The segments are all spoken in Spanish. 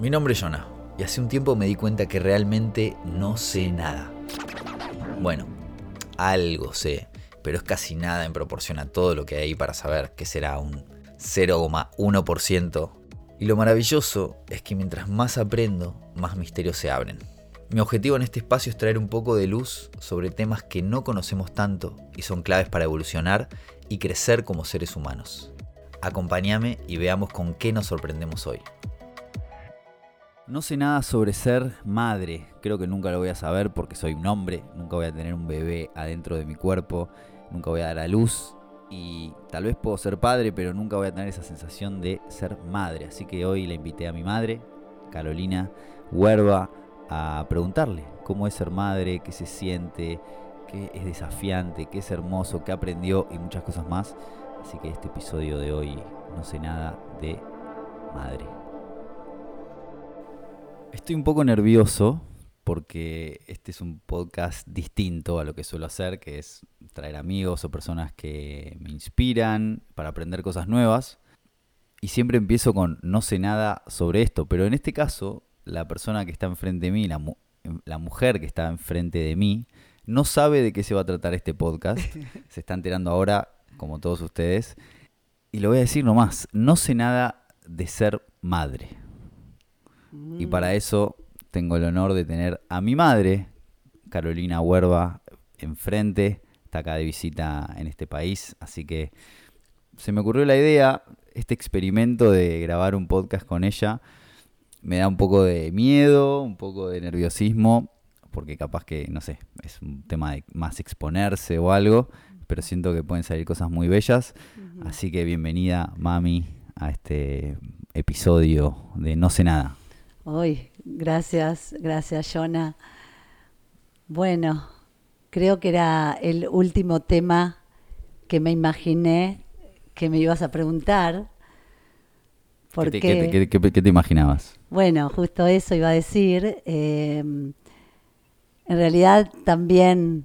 Mi nombre es Jonah y hace un tiempo me di cuenta que realmente no sé nada. Bueno, algo sé, pero es casi nada en proporción a todo lo que hay para saber que será un 0,1%. Y lo maravilloso es que mientras más aprendo, más misterios se abren. Mi objetivo en este espacio es traer un poco de luz sobre temas que no conocemos tanto y son claves para evolucionar y crecer como seres humanos. Acompáñame y veamos con qué nos sorprendemos hoy. No sé nada sobre ser madre, creo que nunca lo voy a saber porque soy un hombre, nunca voy a tener un bebé adentro de mi cuerpo, nunca voy a dar a luz y tal vez puedo ser padre, pero nunca voy a tener esa sensación de ser madre. Así que hoy la invité a mi madre, Carolina Huerva, a preguntarle cómo es ser madre, qué se siente, qué es desafiante, qué es hermoso, qué aprendió y muchas cosas más. Así que este episodio de hoy no sé nada de madre. Estoy un poco nervioso porque este es un podcast distinto a lo que suelo hacer, que es traer amigos o personas que me inspiran para aprender cosas nuevas. Y siempre empiezo con no sé nada sobre esto, pero en este caso, la persona que está enfrente de mí, la, la mujer que está enfrente de mí, no sabe de qué se va a tratar este podcast. se está enterando ahora, como todos ustedes. Y lo voy a decir nomás, no sé nada de ser madre. Y para mm. eso tengo el honor de tener a mi madre, Carolina Huerva, enfrente. Está acá de visita en este país. Así que se me ocurrió la idea, este experimento de grabar un podcast con ella. Me da un poco de miedo, un poco de nerviosismo, porque capaz que, no sé, es un tema de más exponerse o algo, pero siento que pueden salir cosas muy bellas. Así que bienvenida, mami, a este episodio de No sé nada. Uy, gracias, gracias, Jonah. Bueno, creo que era el último tema que me imaginé que me ibas a preguntar. Porque, ¿Qué, te, imaginabas? Bueno, justo eso iba a decir. Eh, en realidad también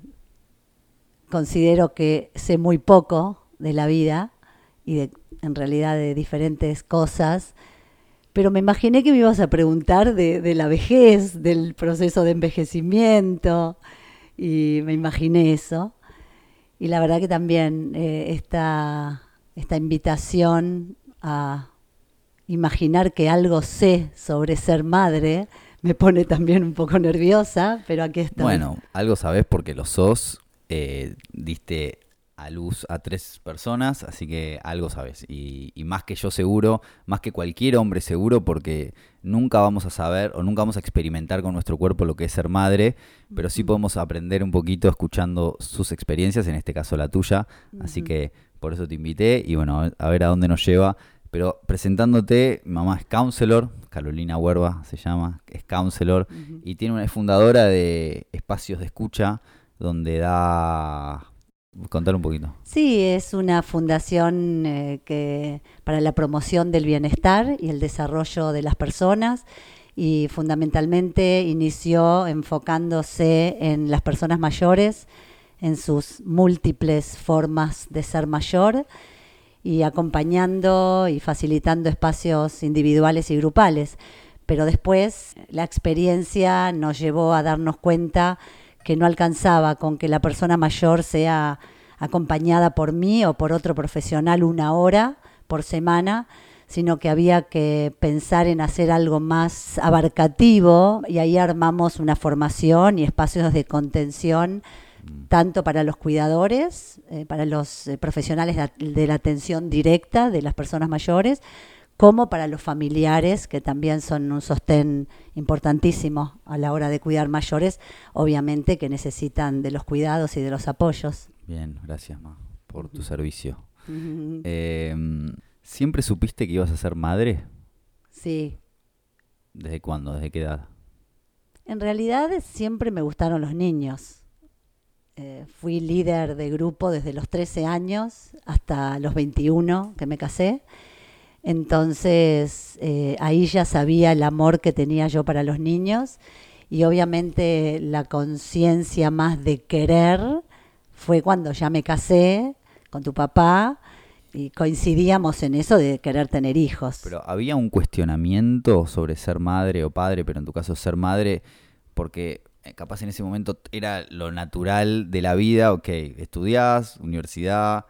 considero que sé muy poco de la vida y de, en realidad de diferentes cosas pero me imaginé que me ibas a preguntar de, la vejez, del proceso de envejecimiento, y me imaginé eso. Y la verdad que también eh, esta, esta invitación a imaginar que algo sé sobre ser madre me pone también un poco nerviosa, pero aquí está. Bueno, algo sabes porque lo sos, eh, diste a luz a tres personas, así que algo sabes. Y, más que yo seguro, más que cualquier hombre seguro, porque nunca vamos a saber o nunca vamos a experimentar con nuestro cuerpo lo que es ser madre, pero sí podemos aprender un poquito escuchando sus experiencias, en este caso la tuya. Así que por eso te invité y bueno, a ver a dónde nos lleva. Pero presentándote, mamá es counselor, Carolina Huerva se llama, es counselor y tiene una, es fundadora de espacios de escucha donde da Contar un poquito. Sí, es una fundación eh, que para la promoción del bienestar y el desarrollo de las personas y fundamentalmente inició enfocándose en las personas mayores, en sus múltiples formas de ser mayor y acompañando y facilitando espacios individuales y grupales. Pero después la experiencia nos llevó a darnos cuenta que no alcanzaba con que la persona mayor sea acompañada por mí o por otro profesional una hora por semana, sino que había que pensar en hacer algo más abarcativo y ahí armamos una formación y espacios de contención mm. tanto para los cuidadores, eh, para los eh, profesionales de la atención directa de las personas mayores, como para los familiares, que también son un sostén importantísimo a la hora de cuidar mayores, obviamente que necesitan de los cuidados y de los apoyos. Bien, gracias, Ma, por tu servicio. Em, ¿Siempre supiste que ibas a ser madre? Sí. ¿Desde cuándo? ¿Desde qué edad? En realidad siempre me gustaron los niños. Eh, fui líder de grupo desde los 13 años hasta los 21 que me casé. Entonces eh, ahí ya sabía el amor que tenía yo para los niños y obviamente la conciencia más de querer fue cuando ya me casé con tu papá y coincidíamos en eso de querer tener hijos. Pero había un cuestionamiento sobre ser madre o padre, pero en tu caso ser madre, porque eh, capaz en ese momento era lo natural de la vida, ok, estudiás, universidad,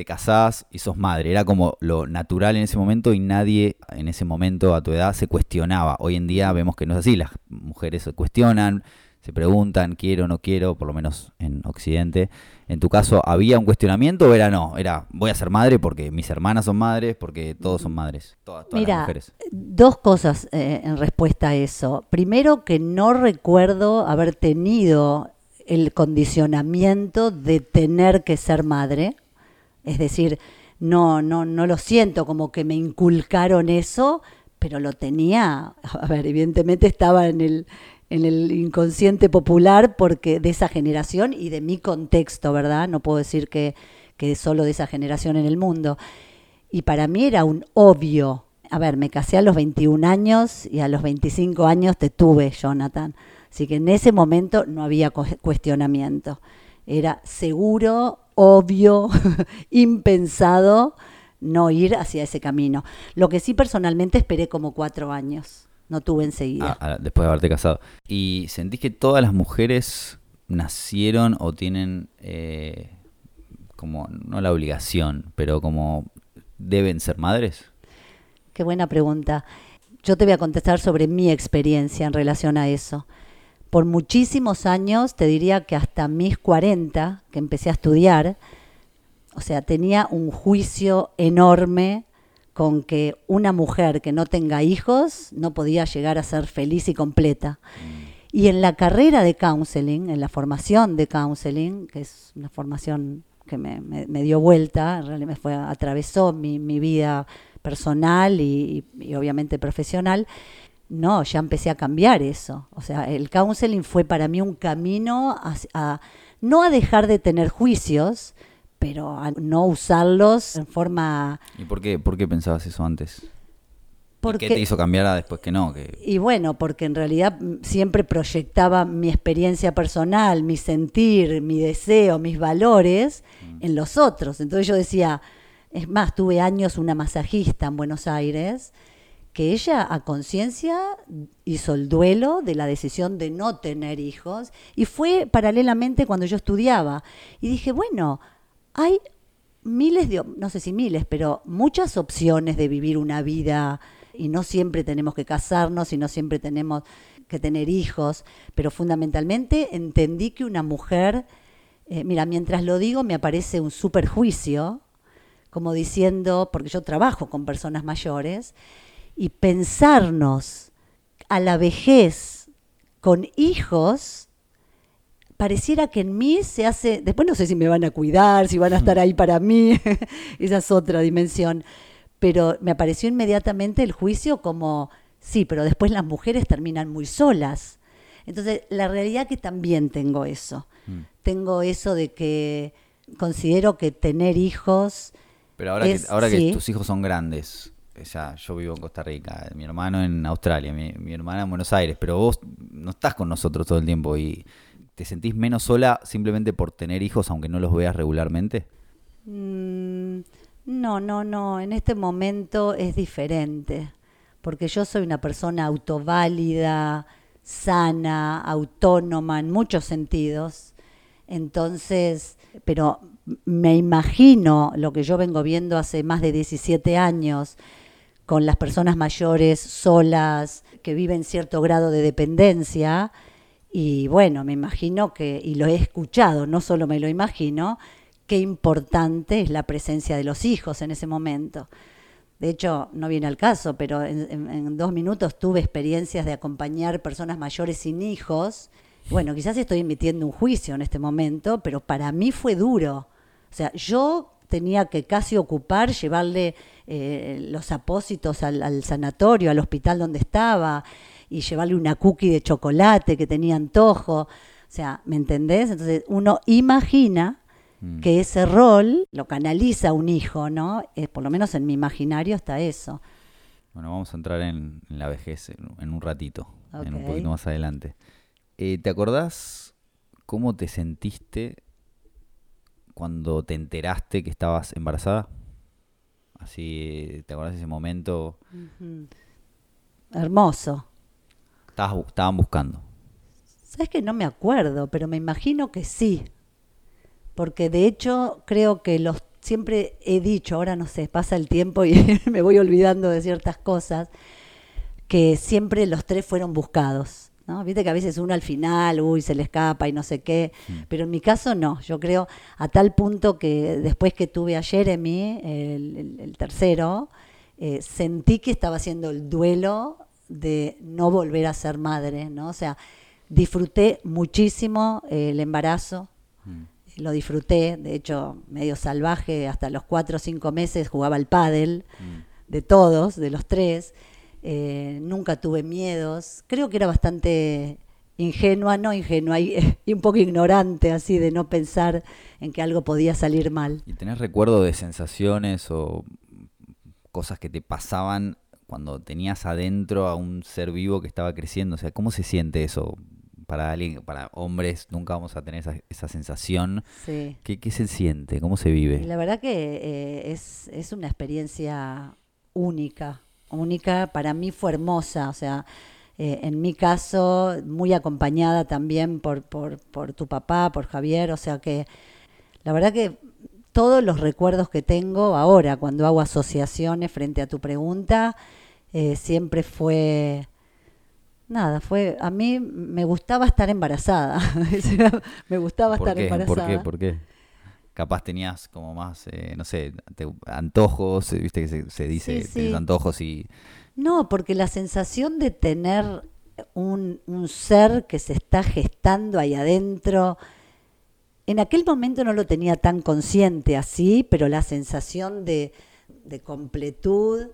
te casás y sos madre. Era como lo natural en ese momento y nadie en ese momento a tu edad se cuestionaba. Hoy en día vemos que no es así, las mujeres se cuestionan, se preguntan, quiero o no quiero, por lo menos en Occidente. En tu caso, ¿había un cuestionamiento o era no? Era, voy a ser madre porque mis hermanas son madres, porque todos son madres, todas, todas Mira, las mujeres. dos cosas eh, en respuesta a eso. Primero, que no recuerdo haber tenido el condicionamiento de tener que ser madre. Es decir, no, no, no lo siento como que me inculcaron eso, pero lo tenía, a ver, evidentemente estaba en el, en el inconsciente popular porque de esa generación y de mi contexto, ¿verdad? No puedo decir que, que solo de esa generación en el mundo. Y para mí era un obvio. A ver, me casé a los 21 años y a los 25 años te tuve, Jonathan. Así que en ese momento no había cu- cuestionamiento. Era seguro, obvio, impensado no ir hacia ese camino. Lo que sí personalmente esperé como cuatro años. No tuve enseguida. Ah, ah, después de haberte casado. ¿Y sentís que todas las mujeres nacieron o tienen eh, como, no la obligación, pero como deben ser madres? Qué buena pregunta. Yo te voy a contestar sobre mi experiencia en relación a eso. Por muchísimos años, te diría que hasta mis 40, que empecé a estudiar, o sea, tenía un juicio enorme con que una mujer que no tenga hijos no podía llegar a ser feliz y completa. Y en la carrera de counseling, en la formación de counseling, que es una formación que me, me- me dio vuelta, en realidad me fue, atravesó mi, mi vida personal y, y obviamente profesional, no, ya empecé a cambiar eso. O sea, el counseling fue para mí un camino a, a- no a dejar de tener juicios, pero a no usarlos en forma... ¿Y por qué, por qué pensabas eso antes? ¿Y Porque, ¿Qué te hizo cambiar a después que no? Que, Y bueno, porque en realidad mm, siempre proyectaba mi experiencia personal, mi sentir, mi deseo, mis valores en los otros. Entonces yo decía, es más, tuve años una masajista en Buenos Aires que ella a conciencia hizo el duelo de la decisión de no tener hijos y fue paralelamente cuando yo estudiaba. Y dije, bueno, hay miles de, no sé si miles, pero muchas opciones de vivir una vida y no siempre tenemos que casarnos y no siempre tenemos que tener hijos, pero fundamentalmente entendí que una mujer, eh, mira, mientras lo digo me aparece un superjuicio, como diciendo, porque yo trabajo con personas mayores, y pensarnos a la vejez con hijos pareciera que en mí se hace, después no sé si me van a cuidar, si van a estar ahí para mí, esa es otra dimensión, pero me apareció inmediatamente el juicio como, sí, pero después las mujeres terminan muy solas. Entonces, la realidad que también tengo eso, Mm. tengo eso de que considero que tener hijos... Pero ahora, Es- que, ahora que tus hijos son grandes, eh, ya yo vivo en Costa Rica, mi hermano en Australia, mi, mi hermana en Buenos Aires, pero vos no estás con nosotros todo el tiempo y te sentís menos sola simplemente por tener hijos aunque no los veas regularmente. Mm, no, no, no. En este momento es diferente. Porque yo soy una persona autoválida, sana, autónoma en muchos sentidos. Entonces, pero me imagino lo que yo vengo viendo hace más de 17 años con las personas mayores solas, que viven cierto grado de dependencia. Y bueno, me imagino que, y lo he escuchado, no solo me lo imagino, qué importante es la presencia de los hijos en ese momento. De hecho, no viene al caso, pero en, dos minutos tuve experiencias de acompañar personas mayores sin hijos. Bueno, quizás estoy emitiendo un juicio en este momento, pero para mí fue duro. O sea, yo tenía que casi ocupar, llevarle eh, los apósitos al, al sanatorio, al hospital donde estaba, y llevarle una cookie de chocolate que tenía antojo. O sea, ¿me entendés? Entonces uno imagina Mm. que ese rol lo canaliza un hijo, ¿no? Eh, por lo menos en mi imaginario está eso. Bueno, vamos a entrar en, en la vejez en, un ratito, en un poquito más adelante. Eh, ¿Te acordás cómo te sentiste cuando te enteraste que estabas embarazada? Así, ¿te acordás de ese momento? Hermoso. Estabas estaban buscando. Sabes que no me acuerdo, pero me imagino que sí. Porque de hecho creo que los siempre he dicho, ahora no sé, pasa el tiempo y me voy olvidando de ciertas cosas, que siempre los tres fueron buscados. ¿No? Viste que a veces uno al final, uy, se le escapa y no sé qué, pero en mi caso no, yo creo a tal punto que después que tuve a Jeremy, el, el- el tercero, eh, sentí que estaba haciendo el duelo de no volver a ser madre, ¿no? O sea, disfruté muchísimo eh, el embarazo, Mm. lo disfruté, de hecho, medio salvaje, hasta los cuatro o cinco meses jugaba al pádel, de todos, de los tres, eh, nunca tuve miedos, creo que era bastante ingenua, no ingenua, y, y un poco ignorante así de no pensar en que algo podía salir mal. ¿Y tenés recuerdo de sensaciones o cosas que te pasaban cuando tenías adentro a un ser vivo que estaba creciendo? O sea, ¿cómo se siente eso? Para alguien, para hombres, nunca vamos a tener esa, esa sensación. Sí. ¿Qué, qué se siente? ¿Cómo se vive? La verdad que eh, es, es una experiencia única, única, para mí fue hermosa, o sea, eh, en mi caso, muy acompañada también por, por, por tu papá, por Javier, o sea que la verdad que todos los recuerdos que tengo ahora cuando hago asociaciones frente a tu pregunta, eh, siempre fue... Nada, fue a mí me gustaba estar embarazada. Me gustaba ¿Por estar qué? embarazada. ¿Por qué? ¿Por qué? Capaz tenías como más, eh, no sé, te- antojos, eh, viste que se, se dice, Sí, tenés sí. antojos y... No, porque la sensación de tener un, un ser que se está gestando ahí adentro, en aquel momento no lo tenía tan consciente así, pero la sensación de, de completud,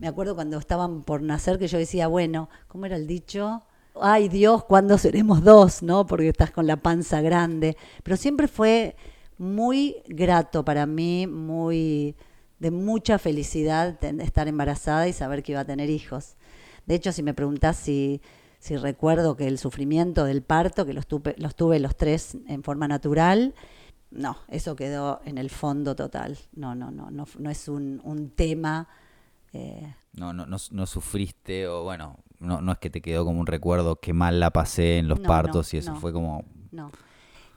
me acuerdo cuando estaban por nacer que yo decía, bueno, ¿cómo era el dicho? Ay Dios, ¿cuándo seremos dos? ¿No? Porque estás con la panza grande. Pero siempre fue muy grato para mí, muy de mucha felicidad estar embarazada y saber que iba a tener hijos. De hecho, si me preguntás si, si recuerdo que el sufrimiento del parto, que los tuve, los tuve los tres en forma natural, no, eso quedó en el fondo total. No, no, no, no, no es un, un tema. eh, No, no, no, no sufriste o bueno, no, no es que te quedó como un recuerdo que mal la pasé en los No, partos y eso fue como... No.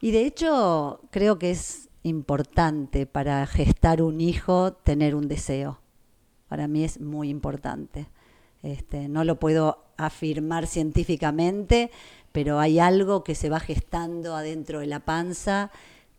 Y de hecho, creo que es importante para gestar un hijo tener un deseo. Para mí es muy importante. Este, no lo puedo afirmar científicamente, pero hay algo que se va gestando adentro de la panza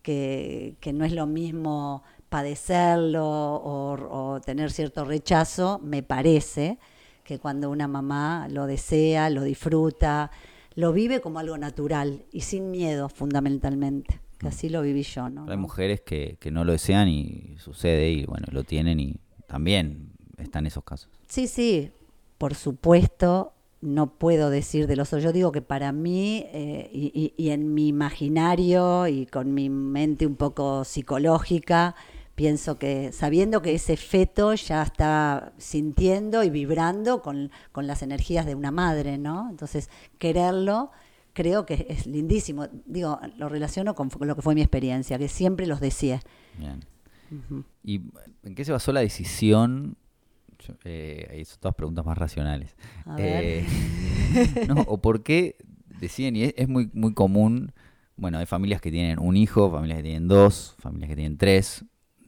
que, que no es lo mismo padecerlo o, o tener cierto rechazo, me parece, que cuando una mamá lo desea, lo disfruta, lo vive como algo natural y sin miedo fundamentalmente, que así lo viví yo, ¿no? Hay mujeres que, que no lo desean y sucede y bueno, lo tienen y también están esos casos. Sí, sí, por supuesto, no puedo decir de los otros. Yo digo que para mí, eh, y, y- y en mi imaginario y con mi mente un poco psicológica, pienso que sabiendo que ese feto ya está sintiendo y vibrando con, con las energías de una madre, ¿no? Entonces, quererlo creo que es lindísimo. Digo, lo relaciono con, lo que fue mi experiencia, que siempre los deseé. Bien. ¿Y en qué se basó la decisión? Eh, ahí son todas preguntas más racionales. A ver. Eh, no, ¿O por qué deciden? Y es, es muy, muy común. Bueno, hay familias que tienen un hijo, familias que tienen dos, familias que tienen tres,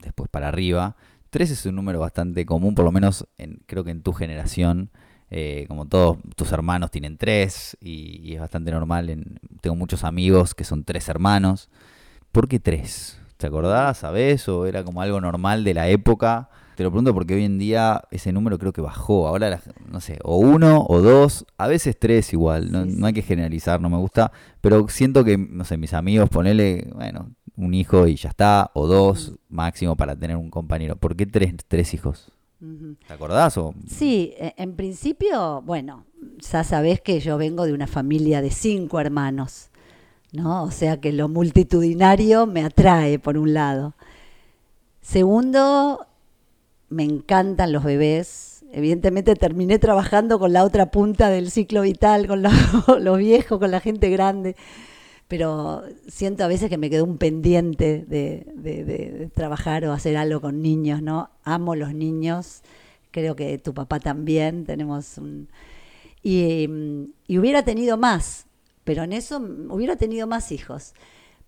después para arriba. Tres es un número bastante común, por lo menos en, creo que en tu generación. eh, como todos tus hermanos tienen tres y, y es bastante normal. En, tengo muchos amigos que son tres hermanos. ¿Por qué tres? ¿Te acordás? ¿Sabés? ¿O era como algo normal de la época? Te lo pregunto porque hoy en día ese número creo que bajó. Ahora, la- no sé, o uno o dos, a veces tres igual. No, Sí, sí. no hay que generalizar, no me gusta. Pero siento que, no sé, mis amigos, ponele, bueno, un hijo y ya está, o dos máximo para tener un compañero. ¿Por qué tres, tres hijos? ¿Te acordás? O, Sí, e- en principio, bueno, ya sabés que yo vengo de una familia de cinco hermanos, ¿no? O sea que lo multitudinario me atrae, por un lado. Segundo, me encantan los bebés. Evidentemente terminé trabajando con la otra punta del ciclo vital, con los, los viejos, con la gente grande. Pero siento a veces que me quedó un pendiente de, trabajar o hacer algo con niños, ¿no? Amo los niños, creo que tu papá también, tenemos un... Y, y hubiera tenido más, pero en eso hubiera tenido más hijos.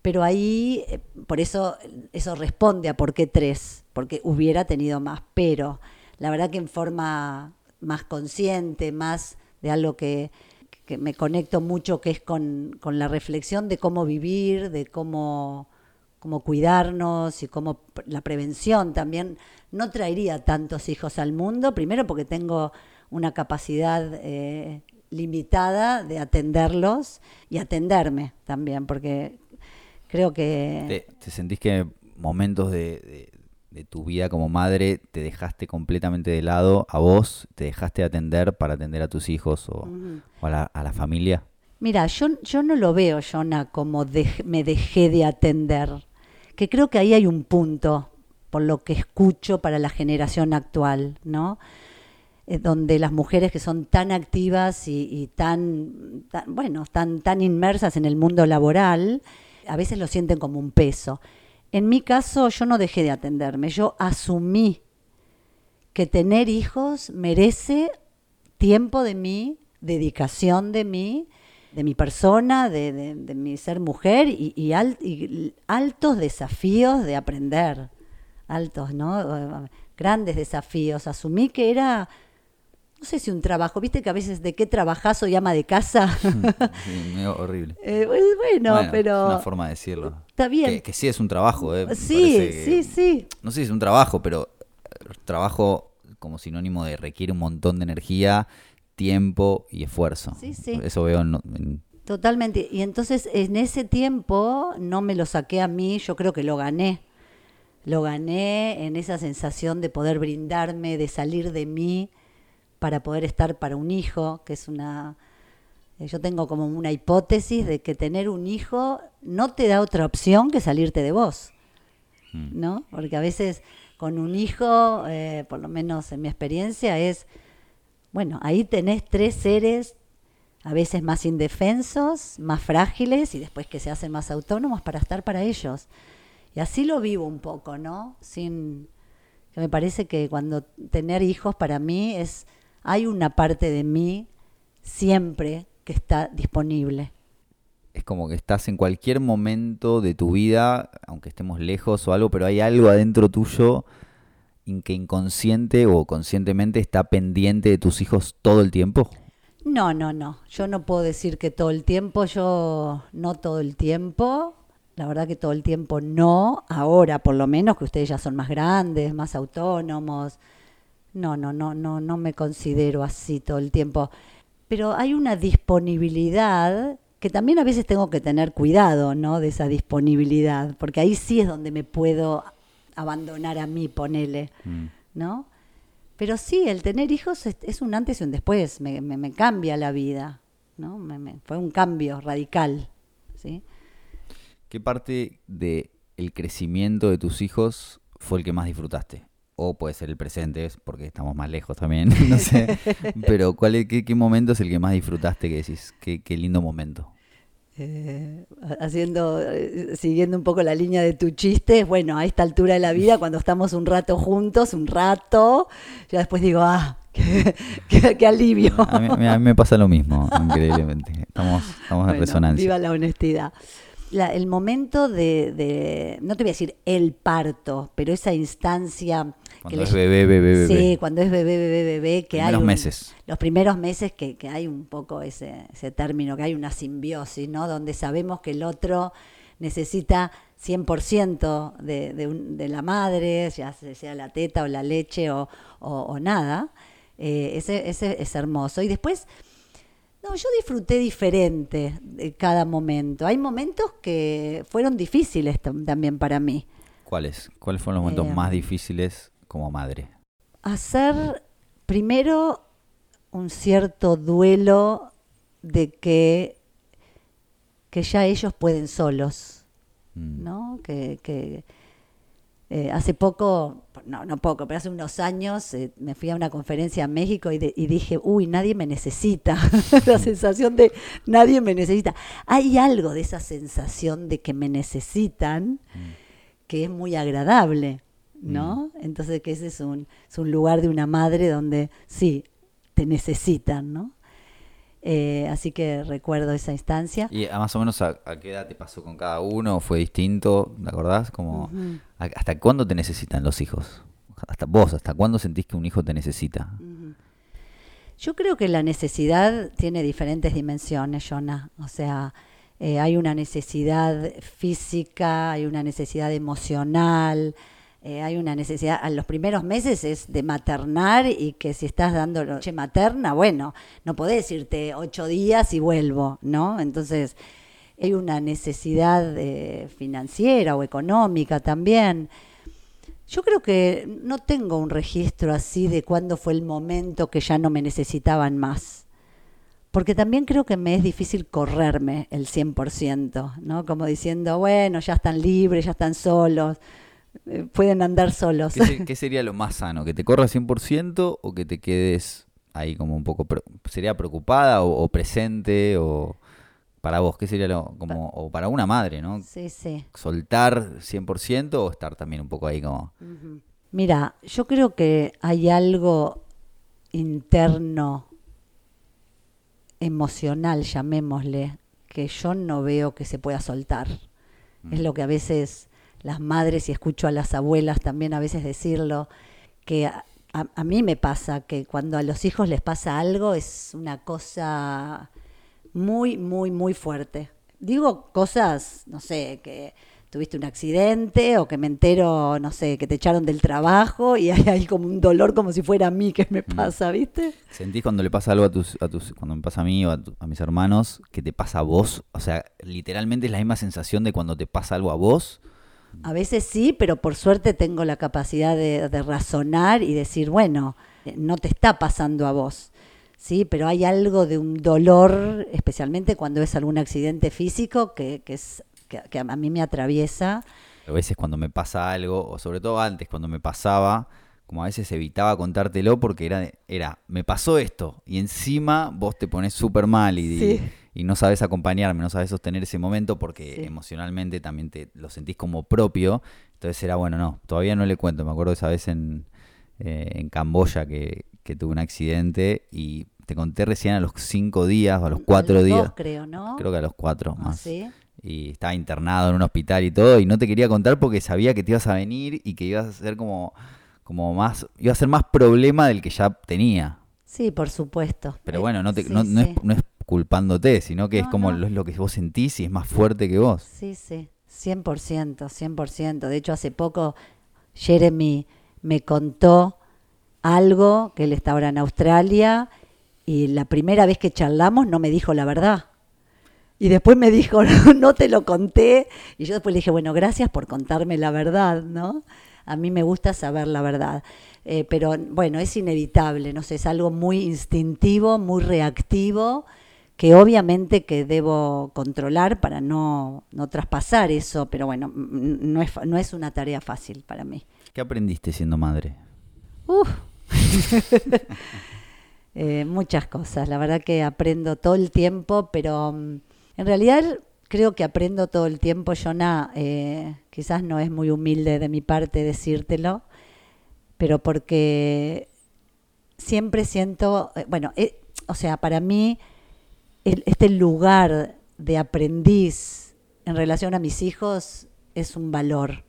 Pero ahí, eh, por eso, eso responde a por qué tres, porque hubiera tenido más. Pero la verdad que en forma más consciente, más de algo que, que me conecto mucho, que es con, con la reflexión de cómo vivir, de cómo, cómo cuidarnos y cómo la prevención también. No traería tantos hijos al mundo, primero porque tengo una capacidad eh, limitada de atenderlos y atenderme también, porque creo que... ¿Te, sentís que momentos de- de tu vida como madre te dejaste completamente de lado a vos, te dejaste de atender para atender a tus hijos o, a, la, a la familia? Mira, yo, yo no lo veo, Jonah, como me dejé de atender. Que creo que ahí hay un punto, por lo que escucho para la generación actual, ¿no? Eh, donde las mujeres que son tan activas y, y tan, tan- bueno, tan, tan inmersas en el mundo laboral, a veces lo sienten como un peso. En mi caso, yo no dejé de atenderme, yo asumí que tener hijos merece tiempo de mí, dedicación de mí, de mi persona, de, mi ser mujer y, y al- y altos desafíos de aprender, altos, ¿no? Grandes desafíos. Asumí que era, no sé si un trabajo, viste que a veces de qué trabajás soy ama de casa. Sí, medio horrible. Eh, pues, bueno, Bueno, pero Es una forma de decirlo. está bien. Que, que sí es un trabajo, ¿eh? Sí, que- sí, sí. No sé si es un trabajo, pero eh, trabajo como sinónimo de requiere un montón de energía, tiempo y esfuerzo. Sí, sí. Eso veo en, en- Totalmente. Y entonces en ese tiempo no me lo saqué a mí, yo creo que lo gané. Lo gané en esa sensación de poder brindarme, de salir de mí para poder estar para un hijo, que es una... eh, Yo tengo como una hipótesis de que tener un hijo no te da otra opción que salirte de vos. ¿no? Porque a veces con un hijo, eh, por lo menos en mi experiencia, es, bueno, ahí tenés tres seres a veces más indefensos, más frágiles y después que se hacen más autónomos para estar para ellos. Y así lo vivo un poco, ¿no? Sin que me parece que cuando tener hijos para mí es hay una parte de mí siempre que está disponible. es como que estás en cualquier momento de tu vida, aunque estemos lejos o algo, pero hay algo adentro tuyo en que inconsciente o conscientemente está pendiente de tus hijos todo el tiempo. No, no, no. Yo no puedo decir que todo el tiempo, yo no todo el tiempo. La verdad que todo el tiempo no. Ahora, por lo menos, que ustedes ya son más grandes, más autónomos. No, no, no, no, no me considero así todo el tiempo. Pero hay una disponibilidad que también a veces tengo que tener cuidado, ¿no? De esa disponibilidad, porque ahí sí es donde me puedo abandonar a mí, ponele, Mm. ¿no? Pero sí, el tener hijos es, es un antes y un después, me, me- me cambia la vida, ¿no? Me- fue un cambio radical, ¿sí? ¿Qué parte del crecimiento de tus hijos fue el que más disfrutaste? O puede ser el presente, es porque estamos más lejos también, no sé. Pero ¿cuál es- qué, qué momento es el que más disfrutaste que decís? Qué, qué lindo momento. Eh, haciendo, eh, siguiendo un poco la línea de tu chiste, bueno, a esta altura de la vida, cuando estamos un rato juntos, un rato, ya después digo, ah, qué, qué- qué alivio. A mí, a mí me pasa lo mismo, increíblemente. Estamos, estamos en Bueno, resonancia. Viva la honestidad. La- el momento de, de- no te voy a decir el parto, pero esa instancia... que Cuando le- es bebé, bebé, bebé. Sí, cuando es bebé, bebé, bebé, que hay... Un- meses. Los primeros meses que, que hay un poco ese, ese término, que hay una simbiosis, ¿no? Donde sabemos que el otro necesita 100% de, de, un- de la madre, ya sea la teta o la leche o, o- o nada. Eh, ese, ese es hermoso. Y después, no, yo disfruté diferente de cada momento. Hay momentos que fueron difíciles tam- también para mí. ¿Cuáles? ¿Cuáles fueron los momentos Eh, más difíciles como madre? hacer primero un cierto duelo de que, que ya ellos pueden solos, Mm. ¿no? Que, que, Eh, hace poco, no, no poco, pero hace unos años eh, me fui a una conferencia a México y, de- y dije, uy, nadie me necesita. la sensación de nadie me necesita. Hay algo de esa sensación de que me necesitan que es muy agradable, ¿no? Entonces que ese es un, es un lugar de una madre donde sí, te necesitan, ¿no? Eh, así que recuerdo esa instancia. ¿Y a más o menos a, a qué edad te pasó con cada uno? ¿Fue distinto? ¿Te acordás? Como, Ujú. ¿a- ¿Hasta cuándo te necesitan los hijos? Hasta vos, ¿hasta cuándo sentís que un hijo te necesita? Yo creo que la necesidad tiene diferentes dimensiones, Jonah. O sea, eh, hay una necesidad física, hay una necesidad emocional, eh, hay una necesidad, a los primeros meses es de maternar y que si estás dando leche materna, bueno, no podés irte ocho días y vuelvo, ¿no? Entonces, hay una necesidad eh, financiera o económica también. Yo creo que no tengo un registro así de cuándo fue el momento que ya no me necesitaban más. Porque también creo que me es difícil correrme el 100%, ¿no? Como diciendo, bueno, ya están libres, ya están solos, eh, pueden andar solos. ¿Qué, se- qué sería lo más sano? ¿Que te corras 100% o que te quedes ahí como un poco... ¿Sería preocupada o, o presente? o Para vos, ¿qué sería lo... como O para una madre, ¿no? Sí, sí. ¿Soltar 100% o estar también un poco ahí como... Mira, yo creo que hay algo interno, emocional, llamémosle, que yo no veo que se pueda soltar. Es lo que a veces las madres, y escucho a las abuelas también a veces decirlo, que a, a- a mí me pasa que cuando a los hijos les pasa algo es una cosa muy, muy, muy fuerte. Digo cosas, no sé, que tuviste un accidente o que me entero, no sé, que te echaron del trabajo y hay, hay como un dolor como si fuera a mí que me pasa, ¿viste? ¿Sentís cuando le pasa algo a tus, a tus cuando me pasa a mí o a, tu- a mis hermanos, que te pasa a vos? O sea, literalmente es la misma sensación de cuando te pasa algo a vos. A veces sí, pero por suerte tengo la capacidad de, de razonar y decir, bueno, eh, no te está pasando a vos, ¿sí? Pero hay algo de un dolor, especialmente cuando es algún accidente físico, que, que es, que, que a mí me atraviesa. A veces cuando me pasa algo, o sobre todo antes cuando me pasaba, como a veces evitaba contártelo porque era, era me pasó esto y encima vos te pones súper mal y, Sí. Y no sabes acompañarme, no sabes sostener ese momento porque Sí. emocionalmente también te lo sentís como propio. Entonces era, bueno, no, todavía no le cuento. Me acuerdo esa vez en, eh, en Camboya que, que tuve un accidente y te conté recién a los cinco días o a los cuatro los días. dos, creo, ¿no? Creo que a los cuatro Ah, más ¿sí? y estaba internado en un hospital y todo, y no te quería contar porque sabía que te ibas a venir y que ibas a ser como, como más, iba a ser más problema del que ya tenía. Sí, por supuesto. Pero bueno, no, te, sí, no, no sí. es, no es culpándote, sino que es como no. lo, es lo que vos sentís y es más fuerte que vos. Sí, sí, 100%, 100%. De hecho, hace poco Jeremy me contó algo que él está ahora en Australia y la primera vez que charlamos no me dijo la verdad. Y después me dijo, no, no te lo conté. Y yo después le dije, bueno, gracias por contarme la verdad, ¿no? A mí me gusta saber la verdad. Eh, pero bueno, es inevitable, no sé, es algo muy instintivo, muy reactivo, que obviamente que debo controlar para no, no traspasar eso, pero bueno, mm, no es, no es una tarea fácil para mí. ¿Qué aprendiste siendo madre? Eh, muchas cosas, la verdad que aprendo todo el tiempo, pero mm, en realidad creo que aprendo todo el tiempo, Jonah, eh, quizás no es muy humilde de mi parte decírtelo, pero porque siempre siento, eh, bueno, eh, o sea, para mí este lugar de aprendiz en relación a mis hijos es un valor.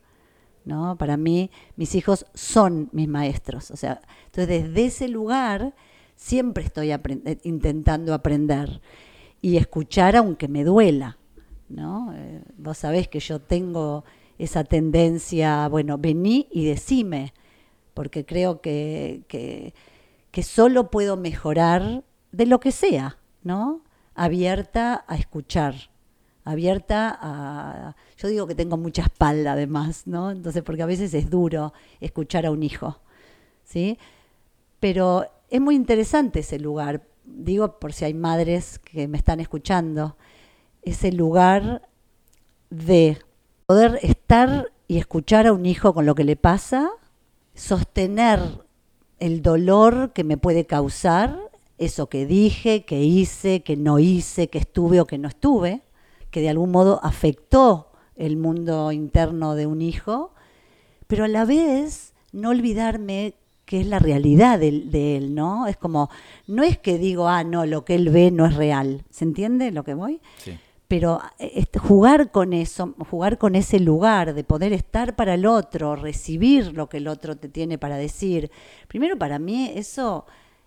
¿no? Para mí, mis hijos son mis maestros. O sea, entonces desde ese lugar siempre estoy eh, intentando aprender y escuchar aunque me duela, ¿no? Eh, vos sabés que yo tengo esa tendencia, bueno, vení y decime, porque creo que, que solo puedo mejorar de lo que sea, ¿no? Abierta a escuchar abierta a... Yo digo que tengo mucha espalda además, ¿no? Entonces, porque a veces es duro escuchar a un hijo, ¿sí? Pero es muy interesante ese lugar, digo por si hay madres que me están escuchando, ese lugar de poder estar y escuchar a un hijo con lo que le pasa, sostener el dolor que me puede causar, eso que dije, que hice, que no hice, que estuve o que no estuve, que de algún modo afectó el mundo interno de un hijo, pero a la vez no olvidarme que es la realidad de, de, él, ¿no? Es como, no es que digo, ah, no, lo que él ve no es real, ¿se entiende lo que voy? Sí. Pero este, jugar con eso, jugar con ese lugar de poder estar para el otro, recibir lo que el otro te tiene para decir, primero para mí eso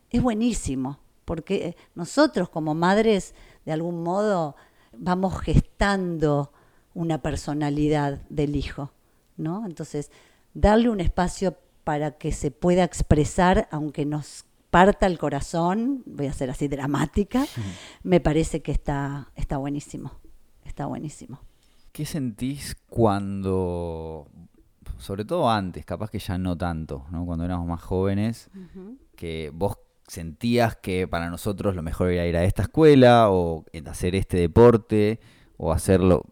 es buenísimo, porque nosotros como madres, de algún modo, vamos gestando una personalidad del hijo, ¿no? Entonces, darle un espacio para que se pueda expresar, aunque nos parta el corazón, voy a ser así dramática, me parece que está, está buenísimo, está buenísimo. ¿Qué sentís cuando, sobre todo antes, capaz que ya no tanto, ¿no? cuando éramos más jóvenes, uh -huh. que vos sentías que para nosotros lo mejor era ir a esta escuela o hacer este deporte o hacerlo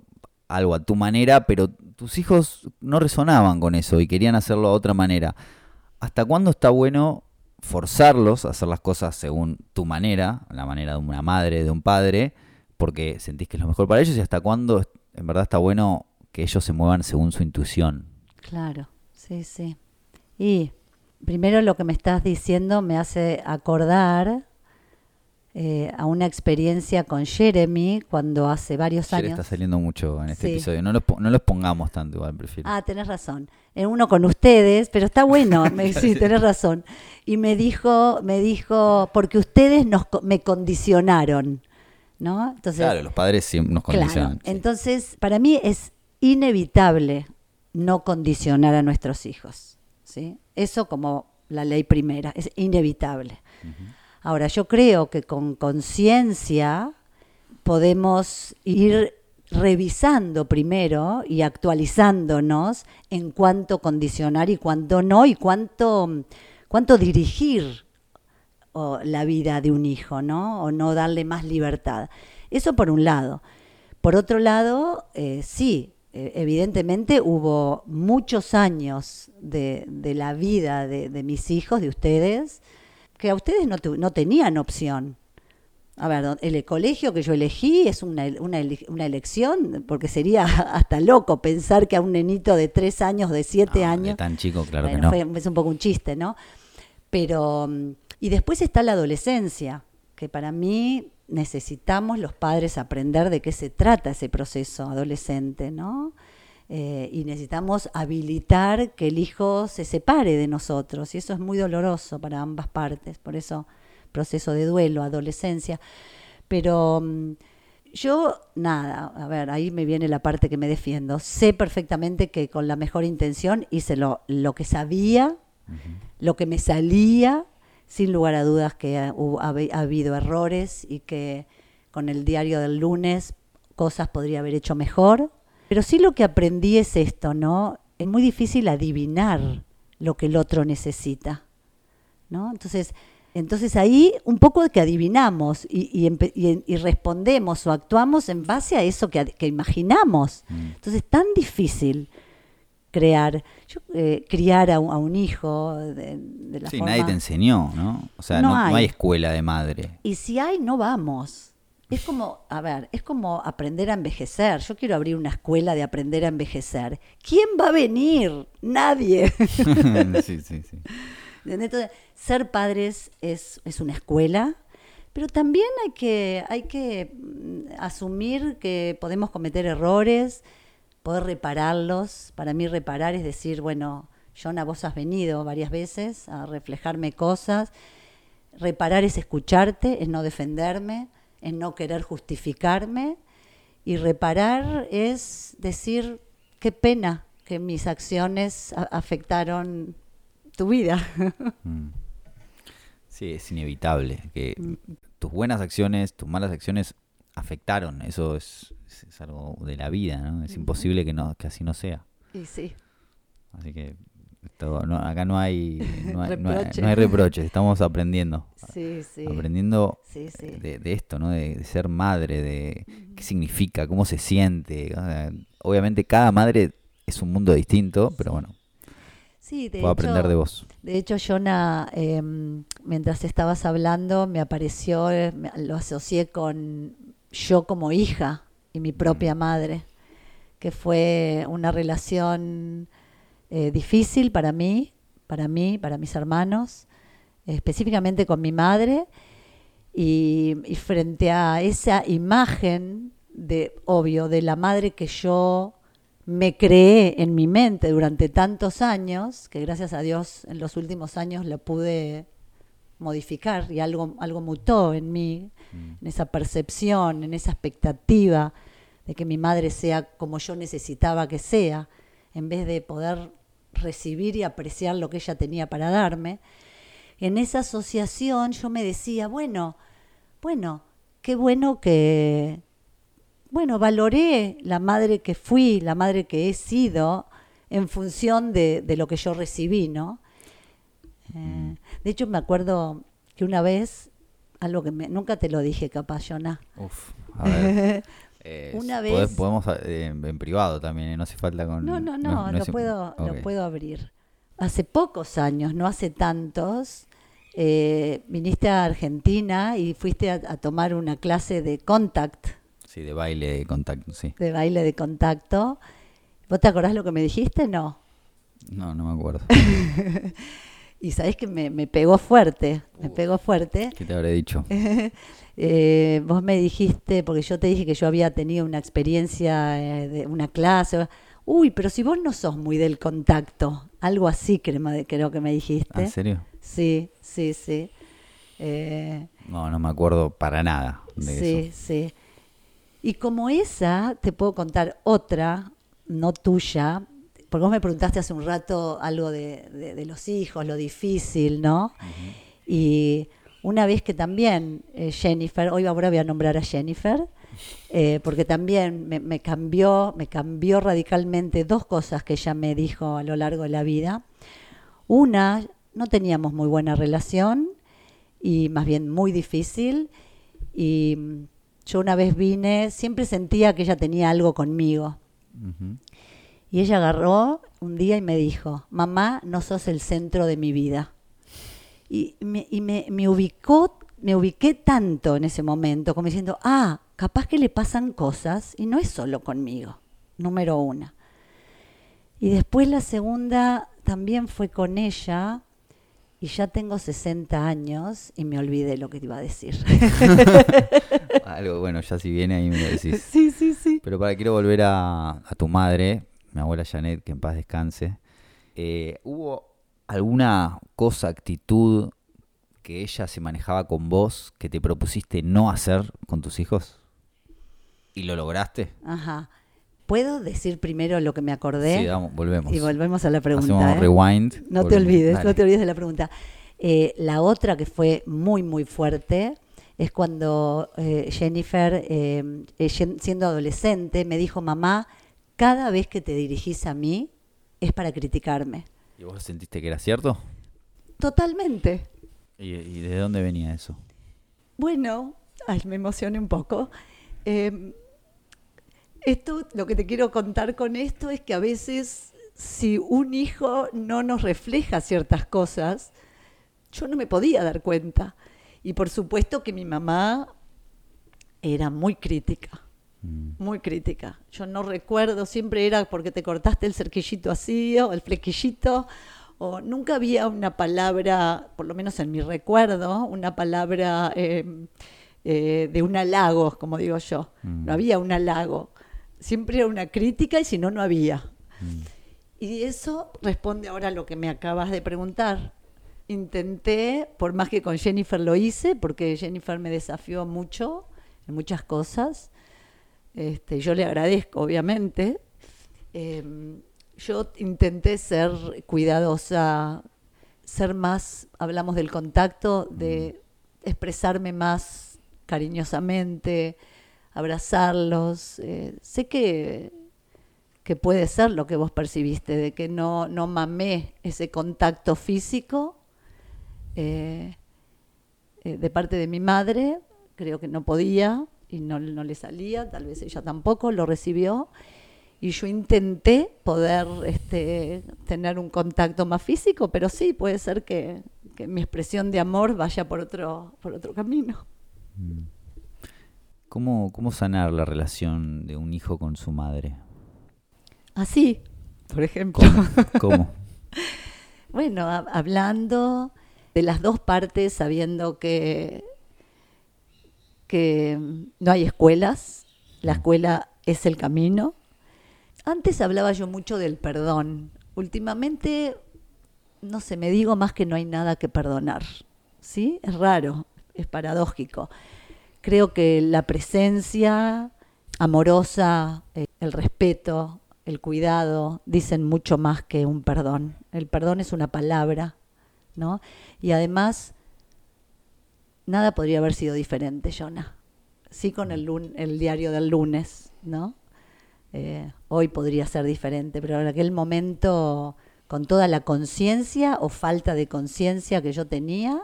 algo a tu manera, pero tus hijos no resonaban con eso y querían hacerlo a otra manera. ¿Hasta cuándo está bueno forzarlos a hacer las cosas según tu manera, la manera de una madre, de un padre, porque sentís que es lo mejor para ellos y hasta cuándo en verdad está bueno que ellos se muevan según su intuición? Claro, sí, sí. Y primero lo que me estás diciendo me hace acordar eh, a una experiencia con Jeremy cuando hace varios Jeremy años. está saliendo mucho en este Sí. episodio. No los, no los pongamos tanto igual, prefiero. Ah, tenés razón. En uno con ustedes, pero está bueno. Me, sí, tenés razón. Y me dijo, me dijo, porque ustedes nos, me condicionaron, ¿no? Entonces, claro, los padres sí nos Claro. condicionan. sí. Entonces, para mí es inevitable no condicionar a nuestros hijos. ¿sí? Eso como la ley primera, es inevitable. Ahora, yo creo que con conciencia podemos ir revisando primero y actualizándonos en cuánto condicionar y cuánto no y cuánto, cuánto dirigir o la vida de un hijo, ¿no? O no darle más libertad. Eso por un lado. Por otro lado, eh, sí, evidentemente hubo muchos años de, de la vida de, de mis hijos, de ustedes, que a ustedes no, tu- no tenían opción. A ver, el colegio que yo elegí es una, el- una, ele- una elección, porque sería hasta loco pensar que a un nenito de tres años, de siete No, de años, tan chico, claro bueno, que no. fue- es un poco un chiste, ¿no? Pero, mm, y después está la adolescencia, que para mí necesitamos los padres aprender de qué se trata ese proceso adolescente, ¿no? Eh, y necesitamos habilitar que el hijo se separe de nosotros, y eso es muy doloroso para ambas partes, por eso proceso de duelo, adolescencia. Pero mm, yo, nada, a ver, ahí me viene la parte que me defiendo. Sé perfectamente que con la mejor intención hice lo, lo que sabía, lo que me salía, sin lugar a dudas que ha, habido errores y que con el diario del lunes cosas podría haber hecho mejor. Pero sí lo que aprendí es esto, ¿no? Es muy difícil adivinar lo que el otro necesita. ¿no? Entonces, entonces ahí un poco que adivinamos y, y y- y respondemos o actuamos en base a eso que, que imaginamos. Mm. Entonces, tan difícil crear, yo, eh, criar a un, a un hijo de, de la Sí, forma... nadie te enseñó, ¿no? O sea, No no, no hay. hay. escuela de madre. Y si hay, no vamos. Es como, a ver, es como aprender a envejecer. Yo quiero abrir una escuela de aprender a envejecer. ¿Quién va a venir? Nadie. sí, sí, sí. Entonces, ser padres es, es una escuela, pero también hay que, hay que mm, asumir que podemos cometer errores, poder repararlos. Para mí reparar es decir, bueno, Jonah, vos has venido varias veces a reflejarme cosas. Reparar es escucharte, es no defenderme, es no querer justificarme. Y reparar es decir, qué pena que mis acciones afectaron tu vida. Mm. Sí, es inevitable que Mm. tus buenas acciones, tus malas acciones afectaron. Eso es, es- es algo de la vida, ¿no? Es imposible que, no, que así no sea. y sí, Así que esto, no- acá no hay, no hay, no hay- Reproche. no hay reproches, estamos aprendiendo. sí, sí. Aprendiendo Sí, de, de esto, ¿no? De, de ser madre, de qué significa, cómo se siente. Obviamente cada madre es un mundo distinto, pero bueno, Sí, de puedo aprender de vos. De hecho, Jonah, eh, mientras estabas hablando, me apareció, me- lo asocié con yo como hija y mi propia madre, que fue una relación eh, difícil para mí, para mí, para mis hermanos, específicamente con mi madre, y, y frente a esa imagen de, obvio, de la madre que yo me creé en mi mente durante tantos años, que gracias a Dios en los últimos años la pude modificar y algo, algo mutó en mí, en esa percepción, en esa expectativa de que mi madre sea como yo necesitaba que sea, en vez de poder recibir y apreciar lo que ella tenía para darme. En esa asociación yo me decía, bueno, bueno, qué bueno que, bueno, valoré la madre que fui, la madre que he sido, en función de, de lo que yo recibí, ¿no? Eh, de hecho, me acuerdo que una vez, algo que me- nunca te lo dije, capaz, Jonah. Uf, a ver. eh, Una podés- vez- Podemos eh, en privado también, eh, no hace falta con... No, no, no, es lo, im- puedo, lo puedo abrir. Hace pocos años, no hace tantos, eh, viniste a Argentina y fuiste a, a tomar una clase de contact, Sí, de baile, de contacto, sí. de baile de contacto. ¿Vos te acordás lo que me dijiste? No. No, no me acuerdo. Y sabés que me, me pegó fuerte, me pegó fuerte. ¿Qué te habré dicho? Eh, vos me dijiste, porque yo te dije que yo había tenido una experiencia eh, de una clase. Uy, pero si vos no sos muy del contacto, algo así creo, que me ¿Ah, dijiste. ¿En serio? Sí, sí, sí. Eh, No, no me acuerdo para nada de sí, eso. sí. Y como esa, te puedo contar otra, no tuya, porque vos me preguntaste hace un rato algo de, de- de los hijos, lo difícil, ¿no? Y una vez que también eh, Jennifer, hoy ahora voy a nombrar a Jennifer, eh, porque también me, me cambió, me cambió radicalmente dos cosas que ella me dijo a lo largo de la vida. Una, no teníamos muy buena relación y más bien muy difícil. Y mm, yo una vez vine, siempre sentía que ella tenía algo conmigo. Ujú. Y ella agarró un día y me dijo, mamá, no sos el centro de mi vida. Y me, y me, me ubicó, me ubiqué tanto en ese momento, como diciendo, ah, capaz que le pasan cosas y no es solo conmigo, número una. Y después la segunda también fue con ella, y ya tengo 60 años y me olvidé lo que te iba a decir. Algo, bueno, ya si viene ahí me lo decís. sí, sí, sí. Pero para, quiero volver a, a tu madre, mi abuela Janet, que en paz descanse. Eh, ¿Hubo alguna cosa, actitud que ella se manejaba con vos que te propusiste no hacer con tus hijos? ¿Y lo lograste? Ajá. ¿Puedo decir primero lo que me acordé? Sí, vamos, volvemos. Y volvemos a la pregunta. Hacemos ¿eh? rewind. No te olvides, Dale. no te olvides de la pregunta. Eh, la otra que fue muy, muy fuerte es cuando eh, Jennifer, siendo adolescente, me dijo, mamá, cada vez que te dirigís a mí es para criticarme. ¿Y vos sentiste que era cierto? Totalmente. ¿Y, y de dónde venía eso? Bueno, ay, me emocioné un poco. Eh, esto, lo que te quiero contar con esto es que a veces si un hijo no nos refleja ciertas cosas, yo no me podía dar cuenta. Y por supuesto que mi mamá era muy crítica. Muy crítica. Yo no recuerdo, siempre era porque te cortaste el cerquillito así o el flequillito, o nunca había una palabra, por lo menos en mi recuerdo, una palabra eh, eh, de un halago, como digo yo. Mm. No había un halago. Siempre era una crítica y si no, no había. Mm. Y eso responde ahora a lo que me acabas de preguntar. Intenté, por más que con Jennifer lo hice, porque Jennifer me desafió mucho en muchas cosas. Este, yo le agradezco, obviamente. Eh, yo intenté ser cuidadosa, ser más, hablamos del contacto, de expresarme más cariñosamente, abrazarlos. Eh, sé que, que puede ser lo que vos percibiste, de que no, no mamé ese contacto físico eh, eh, de parte de mi madre, creo que no podía y no, no le salía, tal vez ella tampoco lo recibió. y yo intenté poder este, tener un contacto más físico, pero sí, puede ser que, que mi expresión de amor vaya por otro, por otro camino. ¿Cómo, ¿Cómo sanar la relación de un hijo con su madre? Así, por ejemplo. ¿Cómo? bueno, hablando de las dos partes, sabiendo que, que no hay escuelas, la escuela es el camino. Antes hablaba yo mucho del perdón. Últimamente, no sé, me digo más que no hay nada que perdonar. ¿Sí? Es raro, es paradójico. Creo que la presencia amorosa, eh, el respeto, el cuidado, dicen mucho más que un perdón. El perdón es una palabra, ¿no? Y además, nada podría haber sido diferente, Jonah. Sí con el, lun- el diario del lunes, ¿no? Eh, hoy podría ser diferente, pero en aquel momento, con toda la conciencia o falta de conciencia que yo tenía,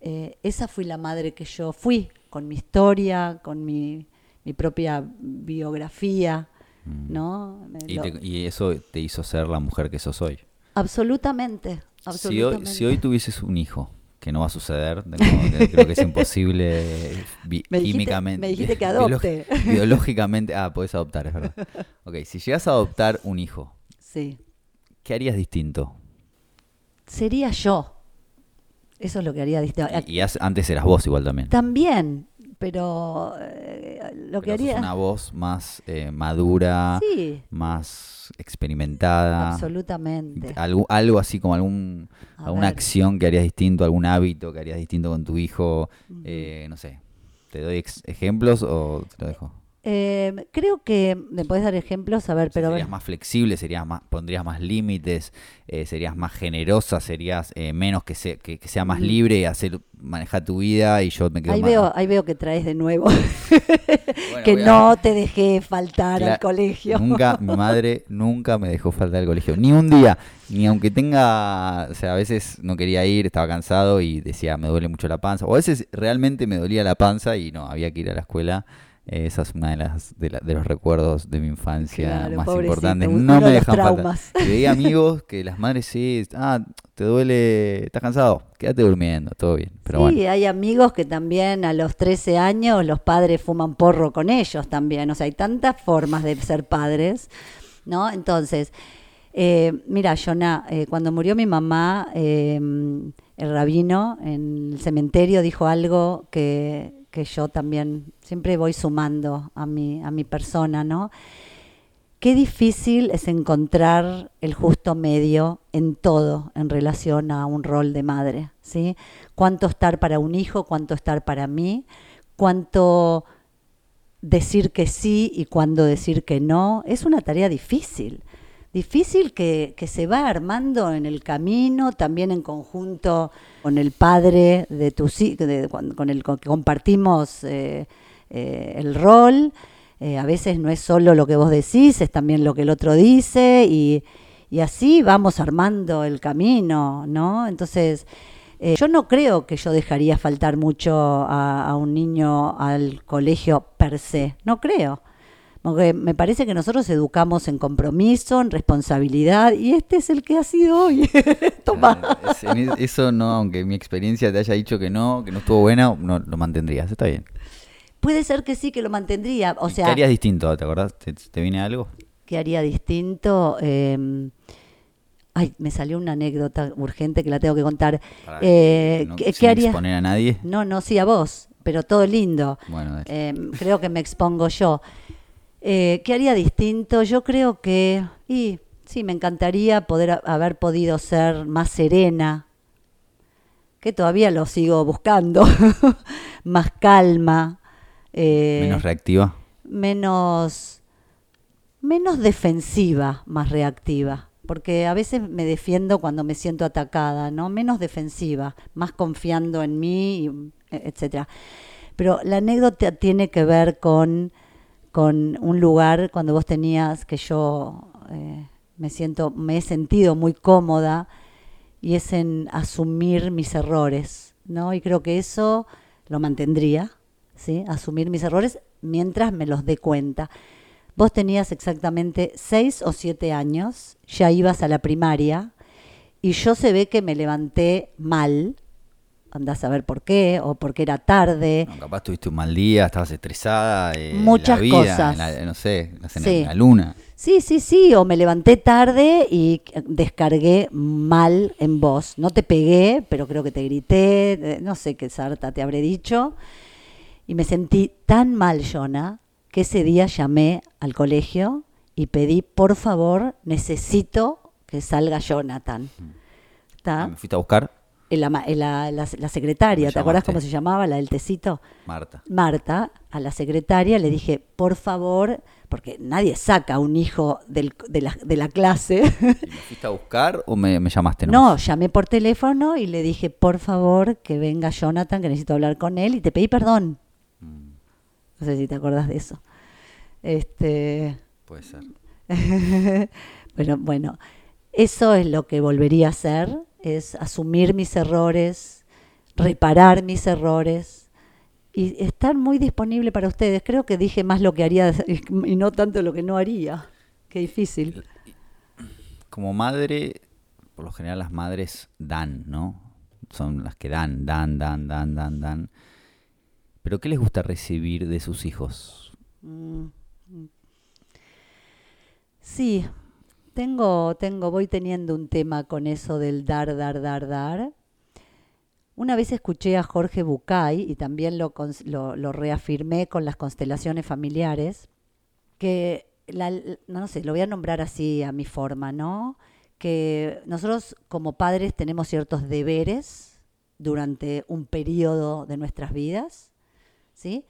eh, esa fui la madre que yo fui, con mi historia, con mi, mi propia biografía, ¿no? Mm. Y, te- y eso te hizo ser la mujer que sos hoy. Absolutamente, Si hoy, absolutamente. si hoy tuvieses un hijo, que no va a suceder, que creo que es imposible bi- Me dijiste- químicamente. me dijiste que adopte. biológicamente, ah, podés adoptar, es verdad. Ok, si llegas a adoptar un hijo, Sí. ¿qué harías distinto? Sería yo. Eso es lo que haría distinto. Y, y has- antes eras vos igual también. También, pero eh, lo que Pero sos haría... una voz más eh, madura, Sí, más experimentada. absolutamente. Algo, algo así como algún, A alguna ver. acción que harías distinto, algún hábito que harías distinto con tu hijo. eh, no sé. ¿Te doy ejemplos o te lo dejo? Eh, creo que me puedes dar ejemplos, a ver, pero serías más flexible, serías más, pondrías más límites, eh, serías más generosa, serías eh, menos que, se- que, que sea más libre y hacer manejar tu vida y yo me quedo Ahí más- veo, ahí veo que traes de nuevo Bueno, que a- no te dejé faltar al colegio. Nunca, mi madre nunca me dejó faltar al colegio, ni un día, ni aunque tenga, o sea, a veces no quería ir, estaba cansado y decía me duele mucho la panza, o a veces realmente me dolía la panza y no, había que ir a la escuela. Eh, Esa es una de las de, la- de los recuerdos de mi infancia Claro, más importantes. No me dejan traumas. Y veía amigos que las madres sí, ah, te duele, estás cansado, quédate durmiendo, todo bien. Pero sí, bueno, hay amigos que también a los 13 años los padres fuman porro con ellos también. O sea, hay tantas formas de ser padres, ¿no? Entonces, eh, mira, Jonah, eh, cuando murió mi mamá, eh, el rabino en el cementerio dijo algo que, que yo también siempre voy sumando a mi, a mi persona, ¿no? Qué difícil es encontrar el justo medio en todo en relación a un rol de madre, ¿sí? Cuánto estar para un hijo, cuánto estar para mí, cuánto decir que sí y cuándo decir que no. Es una tarea difícil, difícil que, que se va armando en el camino, también en conjunto con el padre de tus hi- de- con, el que compartimos eh, eh, el rol. Eh, a veces no es solo lo que vos decís, es también lo que el otro dice y, y así vamos armando el camino, ¿no? Entonces, yo no creo que yo dejaría faltar mucho a un niño al colegio per se, no creo. Porque me parece que nosotros educamos en compromiso, en responsabilidad, y este es el que ha sido hoy. Toma. Eso no, aunque mi experiencia te haya dicho que no, que no estuvo buena, no lo mantendrías, está bien. Puede ser que sí que lo mantendría. O ¿Y sea, ¿Qué harías distinto? ¿Te acordás? ¿Te, te viene algo? ¿qué haría distinto? Eh, ay, me salió una anécdota urgente que la tengo que contar. Para Eh, no- ¿qué, sin qué haría? exponer a nadie. No, no, sí a vos, pero todo lindo. Bueno. Eh, creo que me expongo yo. Eh, ¿Qué haría distinto? Yo creo que, y sí, me encantaría poder haber podido ser más serena, que todavía lo sigo buscando, más calma, eh, menos reactiva. menos, menos defensiva, más reactiva. Porque a veces me defiendo cuando me siento atacada, ¿no? Menos defensiva, más confiando en mí, e- etcétera. Pero la anécdota tiene que ver con, con un lugar cuando vos tenías que yo eh, me siento, me he sentido muy cómoda y es en asumir mis errores, ¿no? Y creo que eso lo mantendría, ¿sí? Asumir mis errores mientras me los dé cuenta. Vos tenías exactamente seis o siete años, ya ibas a la primaria y yo se ve que me levanté mal, andás a ver por qué, o porque era tarde. No, capaz tuviste un mal día, estabas estresada. eh, Muchas la vida, cosas. en la- no sé, en Sí. la luna. Sí, sí, sí, o me levanté tarde y descargué mal en voz. No te pegué, pero creo que te grité, no sé qué sarta te habré dicho. Y me sentí tan mal, Jonah, que ese día llamé al colegio y pedí, por favor, necesito que salga Jonathan. ¿Está? Ah, ¿Me fuiste a buscar? Eh, La, eh, la- la- la secretaria, ¿te acuerdas cómo se llamaba, la del tecito? Marta. Marta, a la secretaria, le dije, por favor, porque nadie saca a un hijo del- de, la, de la clase. ¿Y ¿Me fuiste a buscar o me, me llamaste? no, llamé por teléfono y le dije, por favor, que venga Jonathan, que necesito hablar con él, y te pedí perdón. Mm, No sé si te acuerdas de eso. Este, puede ser. pero bueno, eso es lo que volvería a hacer, es asumir mis errores, reparar mis errores y estar muy disponible para ustedes. Creo que dije más lo que haría y no tanto lo que no haría. Qué difícil. Como madre, por lo general las madres dan, ¿no? Son las que dan, dan, dan, dan, dan, dan. Pero ¿qué les gusta recibir de sus hijos? Mm. Sí, tengo, tengo, voy teniendo un tema con eso del dar, dar, dar, dar. Una vez escuché a Jorge Bucay y también lo, lo, reafirmé con las constelaciones familiares, que, no sé, lo voy a nombrar así a mi forma, ¿no? Que nosotros como padres tenemos ciertos deberes durante un periodo de nuestras vidas, ¿sí?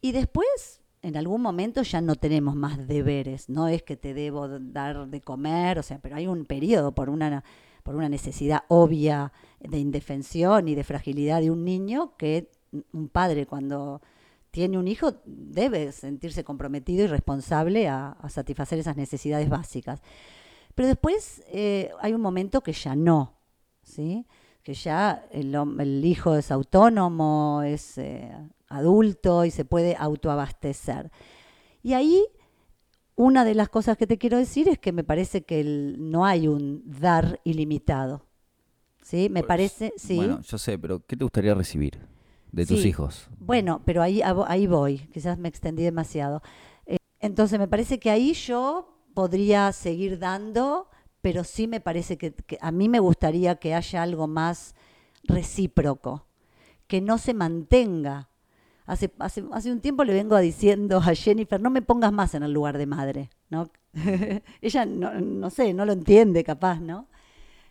Y después, en algún momento ya no tenemos más deberes, no es que te debo dar de comer, o sea, pero hay un periodo por una, por una necesidad obvia de indefensión y de fragilidad de un niño que un padre cuando tiene un hijo debe sentirse comprometido y responsable a, satisfacer esas necesidades básicas. Pero después eh, hay un momento que ya no, ¿sí? que ya el hijo es autónomo, es eh, adulto y se puede autoabastecer. Y ahí una de las cosas que te quiero decir es que me parece que el- no hay un dar ilimitado. ¿Sí? Me Pues, parece, sí. Bueno, yo sé, pero ¿qué te gustaría recibir de tus hijos? Bueno, pero ahí, ahí voy, quizás me extendí demasiado. Eh, entonces, me parece que ahí yo podría seguir dando, pero sí me parece que, que a mí me gustaría que haya algo más recíproco, que no se mantenga. Hace, hace, hace un tiempo le vengo diciendo a Jennifer, no me pongas más en el lugar de madre, ¿no? Ella, no, no sé, no lo entiende capaz, ¿no?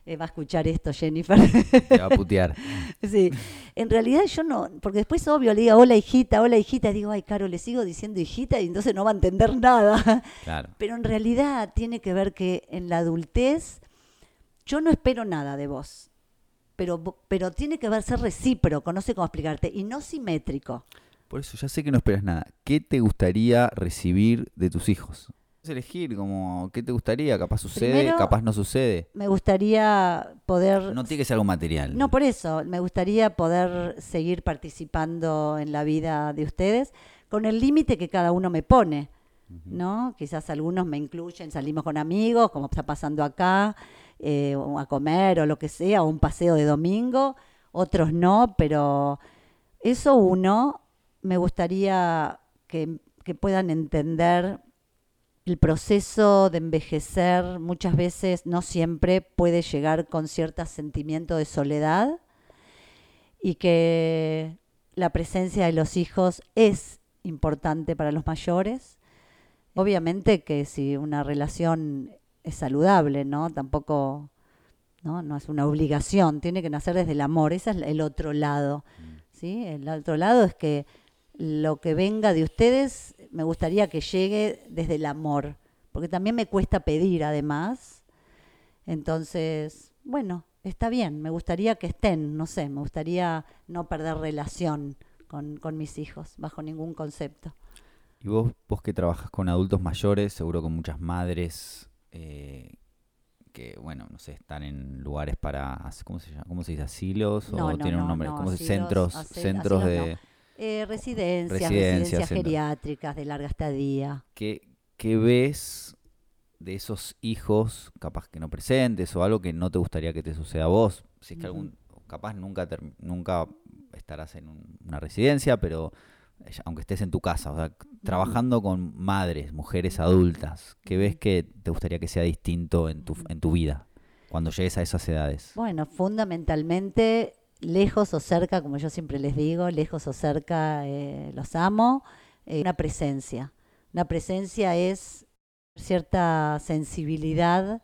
Eh, va a escuchar esto, Jennifer. Te va a putear. Sí, en realidad yo no, porque después obvio le diga hola hijita, hola hijita, y digo, ay Caro, le sigo diciendo hijita y entonces no va a entender nada. Claro. Pero en realidad tiene que ver que en la adultez yo no espero nada de vos, pero, pero tiene que ver ser recíproco, no sé cómo explicarte, y no simétrico. Por eso ya sé que no esperas nada. ¿Qué te gustaría recibir de tus hijos? Elegir como qué te gustaría, capaz sucede, Primero- capaz no sucede. Me gustaría poder... No tiene que ser algo material. No, por eso, me gustaría poder seguir participando en la vida de ustedes con el límite que cada uno me pone, ¿no? Quizás algunos me incluyen, salimos con amigos, como está pasando acá, eh, a comer o lo que sea, o un paseo de domingo, otros no, pero eso uno, me gustaría que, que puedan entender el proceso de envejecer muchas veces, no siempre, puede llegar con cierto sentimiento de soledad y que la presencia de los hijos es importante para los mayores. Obviamente que si una relación es saludable, ¿no? Tampoco, ¿no? No es una obligación, tiene que nacer desde el amor, ese es el otro lado, ¿sí? El otro lado es que lo que venga de ustedes me gustaría que llegue desde el amor, porque también me cuesta pedir además. Entonces, bueno, está bien, me gustaría que estén, no sé, me gustaría no perder relación con, con mis hijos, bajo ningún concepto. Y vos, vos que trabajas con adultos mayores, seguro con muchas madres eh, que, bueno, no sé, están en lugares para, ¿cómo se llama? ¿Cómo se dice? ¿Asilos? ¿O no, tienen un no, nombre? no, ¿Cómo se Centros, centros asilos de... Eh, residencias, Residencias, geriátricas de larga estadía. ¿Qué, ¿qué ves de esos hijos, capaz que no presentes o algo que no te gustaría que te suceda a vos? Si es que algún, capaz nunca, nunca estarás en una residencia, pero aunque estés en tu casa, o sea, trabajando con madres, mujeres adultas, ¿qué ves que te gustaría que sea distinto en tu, en tu vida cuando llegues a esas edades? Bueno, fundamentalmente, lejos o cerca, como yo siempre les digo, lejos o cerca eh, los amo, eh, una presencia. Una presencia es cierta sensibilidad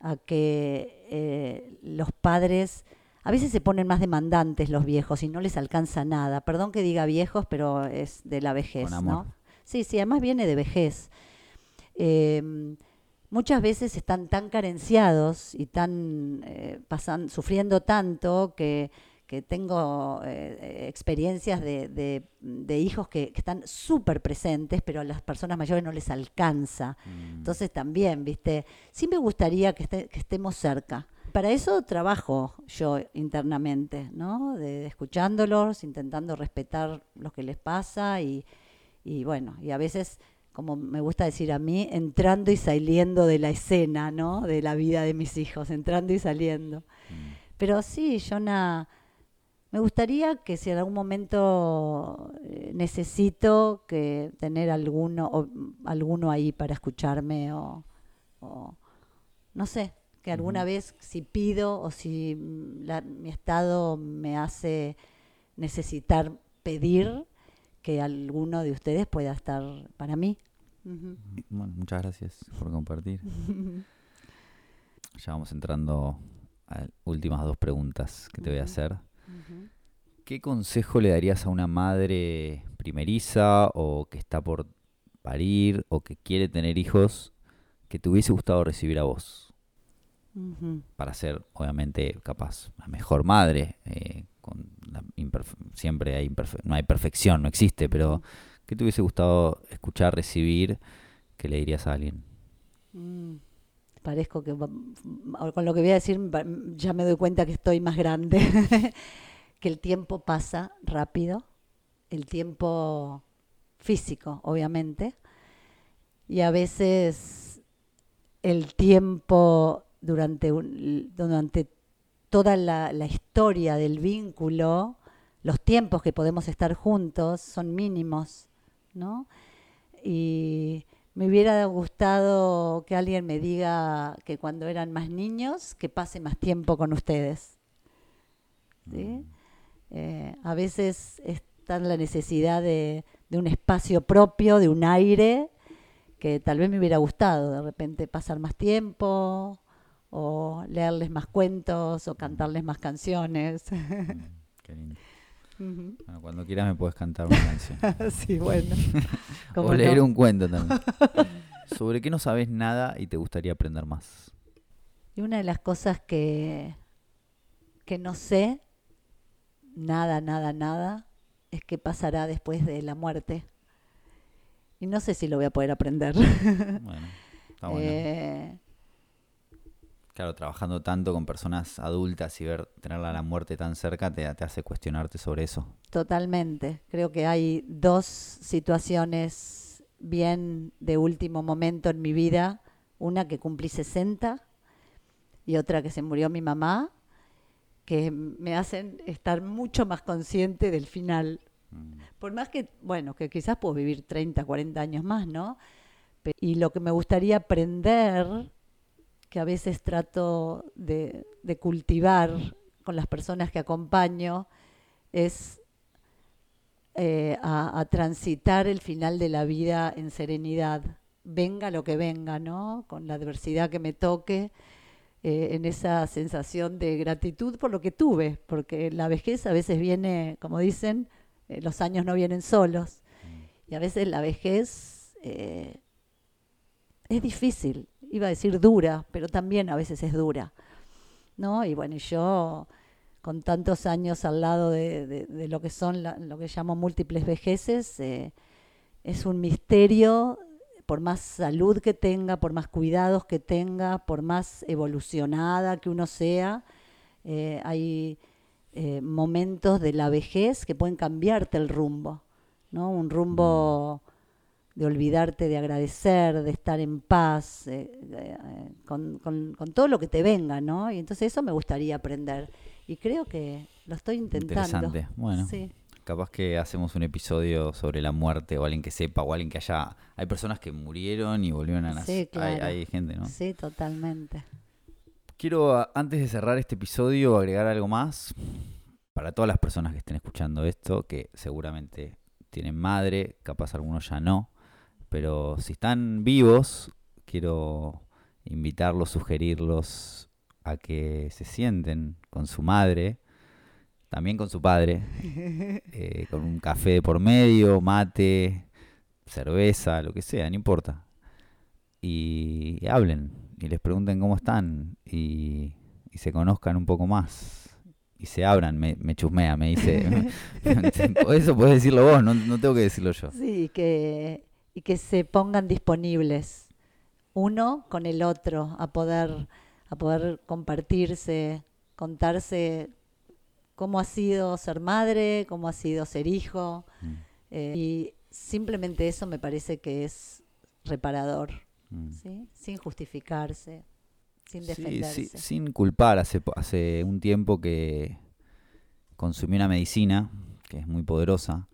a que eh, los padres a veces se ponen más demandantes los viejos y no les alcanza nada. Perdón que diga viejos, pero es de la vejez, ¿no? Sí, sí, además viene de vejez. Em, muchas veces están tan carenciados y tan pasan, sufriendo tanto que, tengo eh, experiencias de, hijos que, están súper presentes, pero a las personas mayores no les alcanza. Mm. Entonces también, viste, sí me gustaría que, que estemos cerca para eso trabajo yo internamente, ¿no? De, escuchándolos, intentando respetar lo que les pasa y, bueno, y a veces, como me gusta decir a mí, entrando y saliendo de la escena, ¿no? De la vida de mis hijos, entrando y saliendo. Mm. Pero sí, Jonah, me gustaría que si en algún momento eh, necesito que tener alguno, o, alguno ahí para escucharme o no sé, que alguna vez si pido o si mm, mi estado me hace necesitar pedir que alguno de ustedes pueda estar para mí. Bueno, muchas gracias por compartir. ya vamos entrando a las últimas dos preguntas que te voy a hacer. ¿Qué consejo le darías a una madre primeriza o que está por parir o que quiere tener hijos que te hubiese gustado recibir a vos? para ser, obviamente, capaz, la mejor madre. Eh, con siempre hay no hay perfección, no existe, pero ¿qué te hubiese gustado escuchar, recibir? que le dirías a alguien? Mm, parezco que con lo que voy a decir ya me doy cuenta que estoy más grande, que el tiempo pasa rápido, el tiempo físico, obviamente, y a veces el tiempo durante, durante toda la, historia del vínculo, los tiempos que podemos estar juntos son mínimos, ¿no? Me hubiera gustado que alguien me diga que cuando eran más niños, que pase más tiempo con ustedes. Mm. Eh, a veces está la necesidad de, de, un espacio propio, de un aire, que tal vez me hubiera gustado de repente pasar más tiempo, o leerles más cuentos o cantarles más canciones. Mm, qué lindo. cuando quieras me puedes cantar una canción. sí, bueno. o leer un cuento también. ¿Sobre qué no sabes nada y te gustaría aprender más? Y una de las cosas que, que no sé, nada, nada, nada, es qué pasará después de la muerte. Y no sé si lo voy a poder aprender. bueno, está bueno. Eh, Claro, trabajando tanto con personas adultas y ver tener la muerte tan cerca te, te, hace cuestionarte sobre eso. Totalmente. Creo que hay dos situaciones bien de último momento en mi vida. Una que cumplí 60 y otra que se murió mi mamá, que me hacen estar mucho más consciente del final. Mm. Por más que, bueno, que quizás puedo vivir 30, 40 años más, ¿no? Y lo que me gustaría aprender que a veces trato de, cultivar con las personas que acompaño es eh, a, transitar el final de la vida en serenidad, venga lo que venga, ¿no? Con la adversidad que me toque, eh, en esa sensación de gratitud por lo que tuve, porque la vejez a veces viene, como dicen, eh, los años no vienen solos, y a veces la vejez es difícil, iba a decir dura, pero también a veces es dura. ¿no? Y bueno, yo con tantos años al lado de, lo que son lo que llamo múltiples vejeces, eh, es un misterio, por más salud que tenga, por más cuidados que tenga, por más evolucionada que uno sea, eh, hay eh, momentos de la vejez que pueden cambiarte el rumbo, ¿no? Un rumbo de olvidarte de agradecer, de estar en paz, eh, eh, con, con- con todo lo que te venga, ¿no? Y entonces eso me gustaría aprender. Y creo que lo estoy intentando. Interesante. Bueno. Sí. Capaz que hacemos un episodio sobre la muerte o alguien que sepa o alguien que haya... Hay personas que murieron y volvieron a nacer. Sí, claro. hay, hay gente, ¿no? Sí, totalmente. Quiero, antes de cerrar este episodio, agregar algo más. Para todas las personas que estén escuchando esto, que seguramente tienen madre, capaz algunos ya no. Pero si están vivos, quiero invitarlos, sugerirlos a que se sienten con su madre, también con su padre, eh, con un café de por medio, mate, cerveza, lo que sea, no importa. Y, y hablen y les pregunten cómo están y, y se conozcan un poco más y se abran, me, me chusmea, me dice, eso puedes decirlo vos, no, no tengo que decirlo yo. Sí, que, y que se pongan disponibles uno con el otro a poder, a poder compartirse, contarse cómo ha sido ser madre, cómo ha sido ser hijo. Mm, eh, y simplemente eso me parece que es reparador, mm. ¿sí? sin justificarse, sin defenderse. sí, sin culpar, hace, hace un tiempo que consumí una medicina que es muy poderosa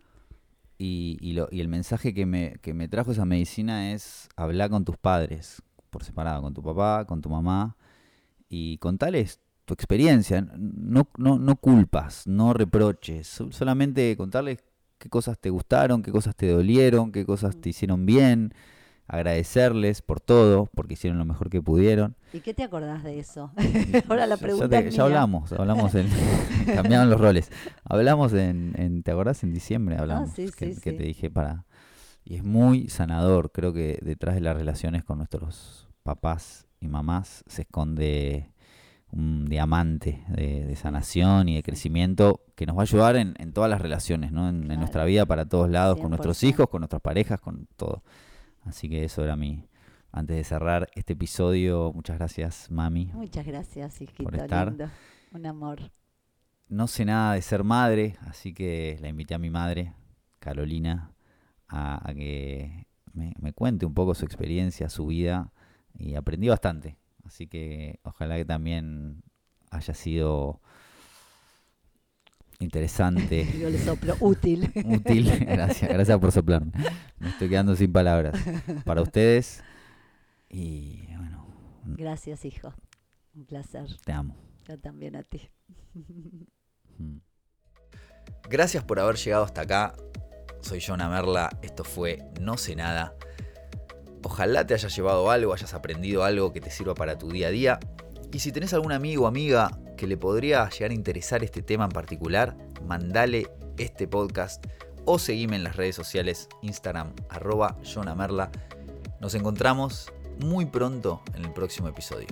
y, y lo- y el mensaje que me, que me trajo esa medicina es hablar con tus padres por separado, con tu papá, con tu mamá y contales tu experiencia, no, no, no culpas, no reproches, so- solamente contarles qué cosas te gustaron, qué cosas te dolieron, qué cosas te hicieron bien, agradecerles por todo, porque hicieron lo mejor que pudieron. ¿Y qué te acordás de eso? Ahora la pregunta ya, te- es ya mía. hablamos, hablamos en, cambiaron los roles. Hablamos en, en- ¿te acordás? En diciembre hablamos. Ah, sí, que, sí, que sí. te dije para... Y es muy sanador, creo que detrás de las relaciones con nuestros papás y mamás se esconde un diamante de, de sanación y de crecimiento que nos va a ayudar en, en todas las relaciones, ¿no? En, nuestra vida para todos lados, con nuestros 100%. hijos, con nuestras parejas, con todo. Así que eso era mi... Antes de cerrar este episodio, muchas gracias, mami, Muchas gracias, hijito por estar. lindo. Un amor. no sé nada de ser madre, así que la invité a mi madre, Carolina, a, a que me, me cuente un poco su experiencia, su vida, y aprendí bastante. Así que ojalá que también haya sido interesante, Yo le soplo útil. útil. Gracias, gracias por soplarme. Me estoy quedando sin palabras. Para ustedes, y bueno, Gracias, hijo. Un placer. te amo. Yo también a ti. Mm. Gracias por haber llegado hasta acá. Soy Jonah Merla, esto fue No sé nada. Ojalá te hayas llevado algo, hayas aprendido algo que te sirva para tu día a día. Y si tenés algún amigo o amiga que le podría llegar a interesar este tema en particular, mandale este podcast o seguime en las redes sociales Instagram arroba Jonah Merla. Nos encontramos muy pronto en el próximo episodio.